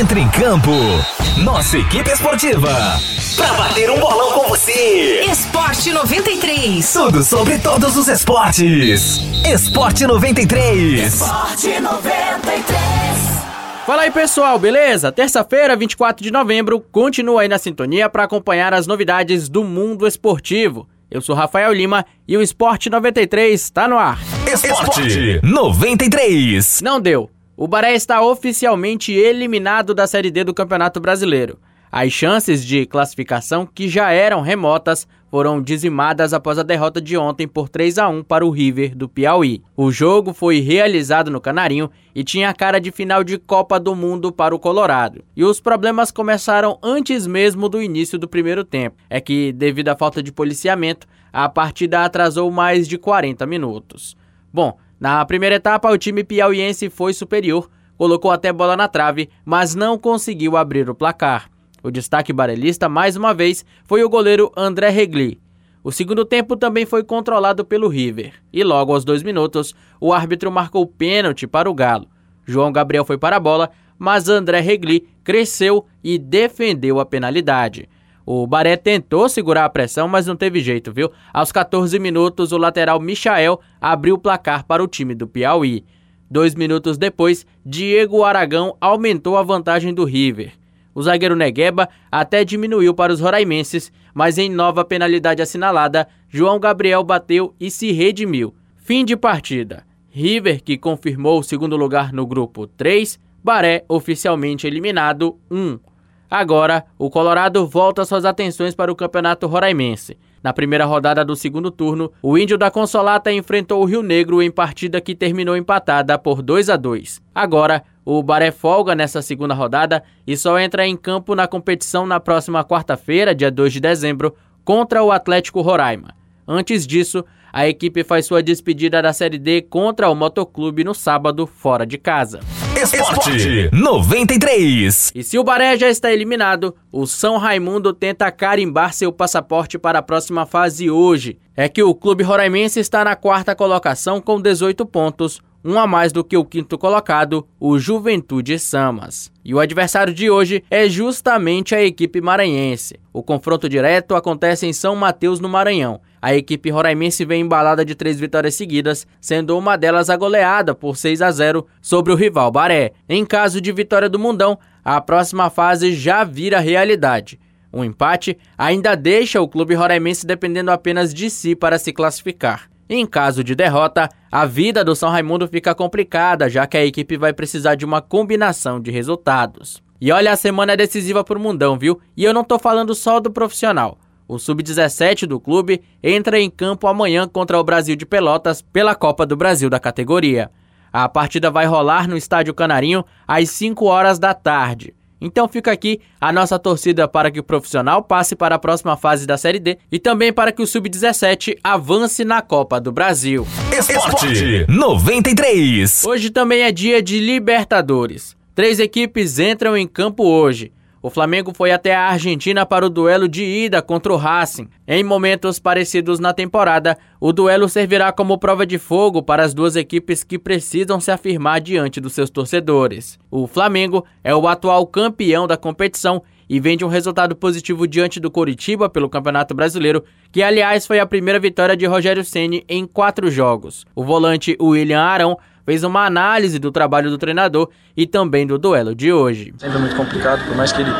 Entre em campo. Nossa equipe esportiva. Pra bater um bolão com você. Esporte 93. Tudo sobre todos os esportes. Esporte 93. Esporte 93. Fala aí pessoal, beleza? Terça-feira, 24 de novembro, continua aí na sintonia para acompanhar as novidades do mundo esportivo. Eu sou Rafael Lima e o Esporte 93 está no ar. Esporte 93. Não deu. O Baré está oficialmente eliminado da Série D do Campeonato Brasileiro. As chances de classificação, que já eram remotas, foram dizimadas após a derrota de ontem por 3 a 1 para o River do Piauí. O jogo foi realizado no Canarinho e tinha a cara de final de Copa do Mundo para o Colorado. E os problemas começaram antes mesmo do início do primeiro tempo. É que, devido à falta de policiamento, a partida atrasou mais de 40 minutos. Bom, na primeira etapa, o time piauiense foi superior, colocou até bola na trave, mas não conseguiu abrir o placar. O destaque barelista, mais uma vez, foi o goleiro André Regli. O segundo tempo também foi controlado pelo River, e logo aos dois minutos, o árbitro marcou pênalti para o Galo. João Gabriel foi para a bola, mas André Regli cresceu e defendeu a penalidade. O Baré tentou segurar a pressão, mas não teve jeito, viu? Aos 14 minutos, o lateral Michael abriu o placar para o time do Piauí. Dois minutos depois, Diego Aragão aumentou a vantagem do River. O zagueiro Negueba até diminuiu para os roraimenses, mas em nova penalidade assinalada, João Gabriel bateu e se redimiu. Fim de partida. River, que confirmou o segundo lugar no grupo 3, Baré oficialmente eliminado 1. Agora, o Colorado volta suas atenções para o Campeonato Roraimense. Na primeira rodada do segundo turno, o Índio da Consolata enfrentou o Rio Negro em partida que terminou empatada por 2 a 2. Agora, o Baré folga nessa segunda rodada e só entra em campo na competição na próxima quarta-feira, dia 2 de dezembro, contra o Atlético Roraima. Antes disso, a equipe faz sua despedida da Série D contra o Motoclube no sábado, fora de casa. Esporte 93. E se o Baré já está eliminado, o São Raimundo tenta carimbar seu passaporte para a próxima fase hoje. É que o clube roraimense está na quarta colocação com 18 pontos, um a mais do que o quinto colocado, o Juventude Samas. E o adversário de hoje é justamente a equipe maranhense. O confronto direto acontece em São Mateus, no Maranhão. A equipe roraimense vem embalada de três vitórias seguidas, sendo uma delas a goleada por 6 a 0 sobre o rival Baré. Em caso de vitória do Mundão, a próxima fase já vira realidade. Um empate ainda deixa o clube roraimense dependendo apenas de si para se classificar. Em caso de derrota, a vida do São Raimundo fica complicada, já que a equipe vai precisar de uma combinação de resultados. E olha, a semana é decisiva para o Mundão, viu? E eu não tô falando só do profissional. O sub-17 do clube entra em campo amanhã contra o Brasil de Pelotas pela Copa do Brasil da categoria. A partida vai rolar no Estádio Canarinho às 5 horas da tarde. Então fica aqui a nossa torcida para que o profissional passe para a próxima fase da Série D e também para que o Sub-17 avance na Copa do Brasil. Esporte 93. Hoje também é dia de Libertadores. Três equipes entram em campo hoje. O Flamengo foi até a Argentina para o duelo de ida contra o Racing. Em momentos parecidos na temporada, o duelo servirá como prova de fogo para as duas equipes que precisam se afirmar diante dos seus torcedores. O Flamengo é o atual campeão da competição e vem de um resultado positivo diante do Coritiba pelo Campeonato Brasileiro, que aliás foi a primeira vitória de Rogério Ceni em quatro jogos. O volante William Arão fez uma análise do trabalho do treinador e também do duelo de hoje. Sempre muito complicado, por mais que ele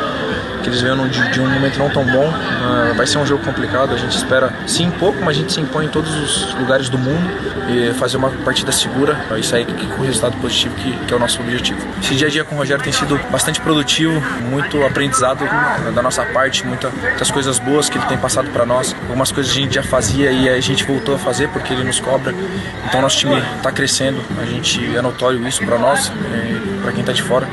que eles venham de, de, um momento não tão bom. Uh, vai ser um jogo complicado, a gente espera sim pouco, mas a gente se impõe em todos os lugares do mundo e fazer uma partida segura e sair com o resultado positivo que, que, é o nosso objetivo. Esse dia a dia com o Rogério tem sido bastante produtivo, muito aprendizado da nossa parte, muita, muitas coisas boas que ele tem passado para nós. Algumas coisas a gente já fazia e a gente voltou a fazer porque ele nos cobra. Então nosso time está crescendo, a gente é notório isso para nós, para quem está de fora.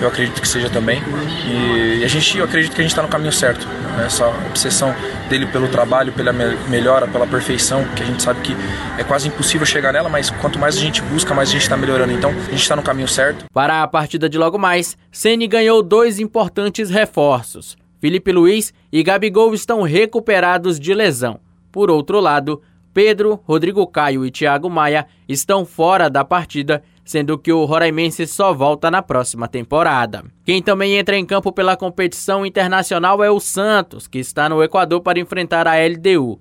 Eu acredito que seja também. E, a gente, eu acredito que a gente está no caminho certo. Né? Essa obsessão dele pelo trabalho, pela melhora, pela perfeição, que a gente sabe que é quase impossível chegar nela, mas quanto mais a gente busca, mais a gente está melhorando. Então, a gente está no caminho certo. Para a partida de logo mais, Ceni ganhou dois importantes reforços. Felipe Luiz e Gabigol estão recuperados de lesão. Por outro lado, Pedro, Rodrigo Caio e Thiago Maia estão fora da partida, sendo que o Roraimense só volta na próxima temporada. Quem também entra em campo pela competição internacional é o Santos, que está no Equador para enfrentar a LDU.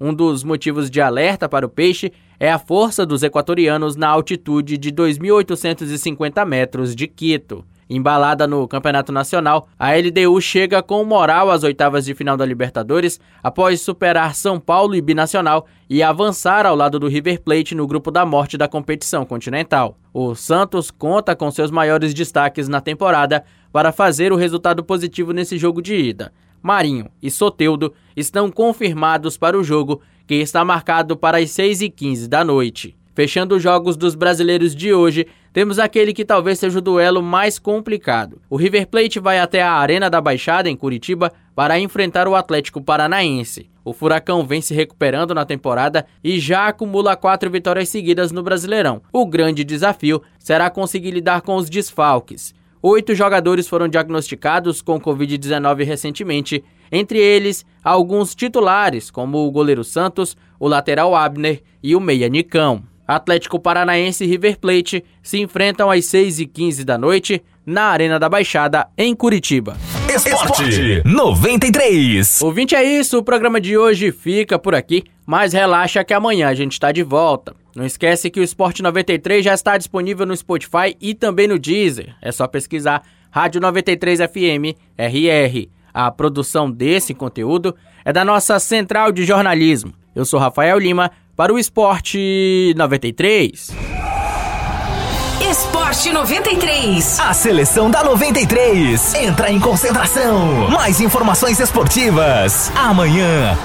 Um dos motivos de alerta para o Peixe é a força dos equatorianos na altitude de 2.850 metros de Quito. Embalada no Campeonato Nacional, a LDU chega com moral às oitavas de final da Libertadores após superar São Paulo e Binacional e avançar ao lado do River Plate no grupo da morte da competição continental. O Santos conta com seus maiores destaques na temporada para fazer o resultado positivo nesse jogo de ida. Marinho e Soteudo estão confirmados para o jogo, que está marcado para as 6h15 da noite. Fechando os jogos dos brasileiros de hoje, temos aquele que talvez seja o duelo mais complicado. O River Plate vai até a Arena da Baixada, em Curitiba, para enfrentar o Atlético Paranaense. O Furacão vem se recuperando na temporada e já acumula quatro vitórias seguidas no Brasileirão. O grande desafio será conseguir lidar com os desfalques. Oito jogadores foram diagnosticados com Covid-19 recentemente, entre eles alguns titulares, como o goleiro Santos, o lateral Abner e o meia Nicão. Atlético Paranaense e River Plate se enfrentam às 6h15 da noite na Arena da Baixada, em Curitiba. Esporte 93. Ouvinte, é isso. O programa de hoje fica por aqui, mas relaxa que amanhã a gente está de volta. Não esquece que o Esporte 93 já está disponível no Spotify e também no Deezer. É só pesquisar Rádio 93 FM RR. A produção desse conteúdo é da nossa central de jornalismo. Eu sou Rafael Lima para o Esporte 93. Esporte 93. A seleção da 93 entra em concentração. Mais informações esportivas amanhã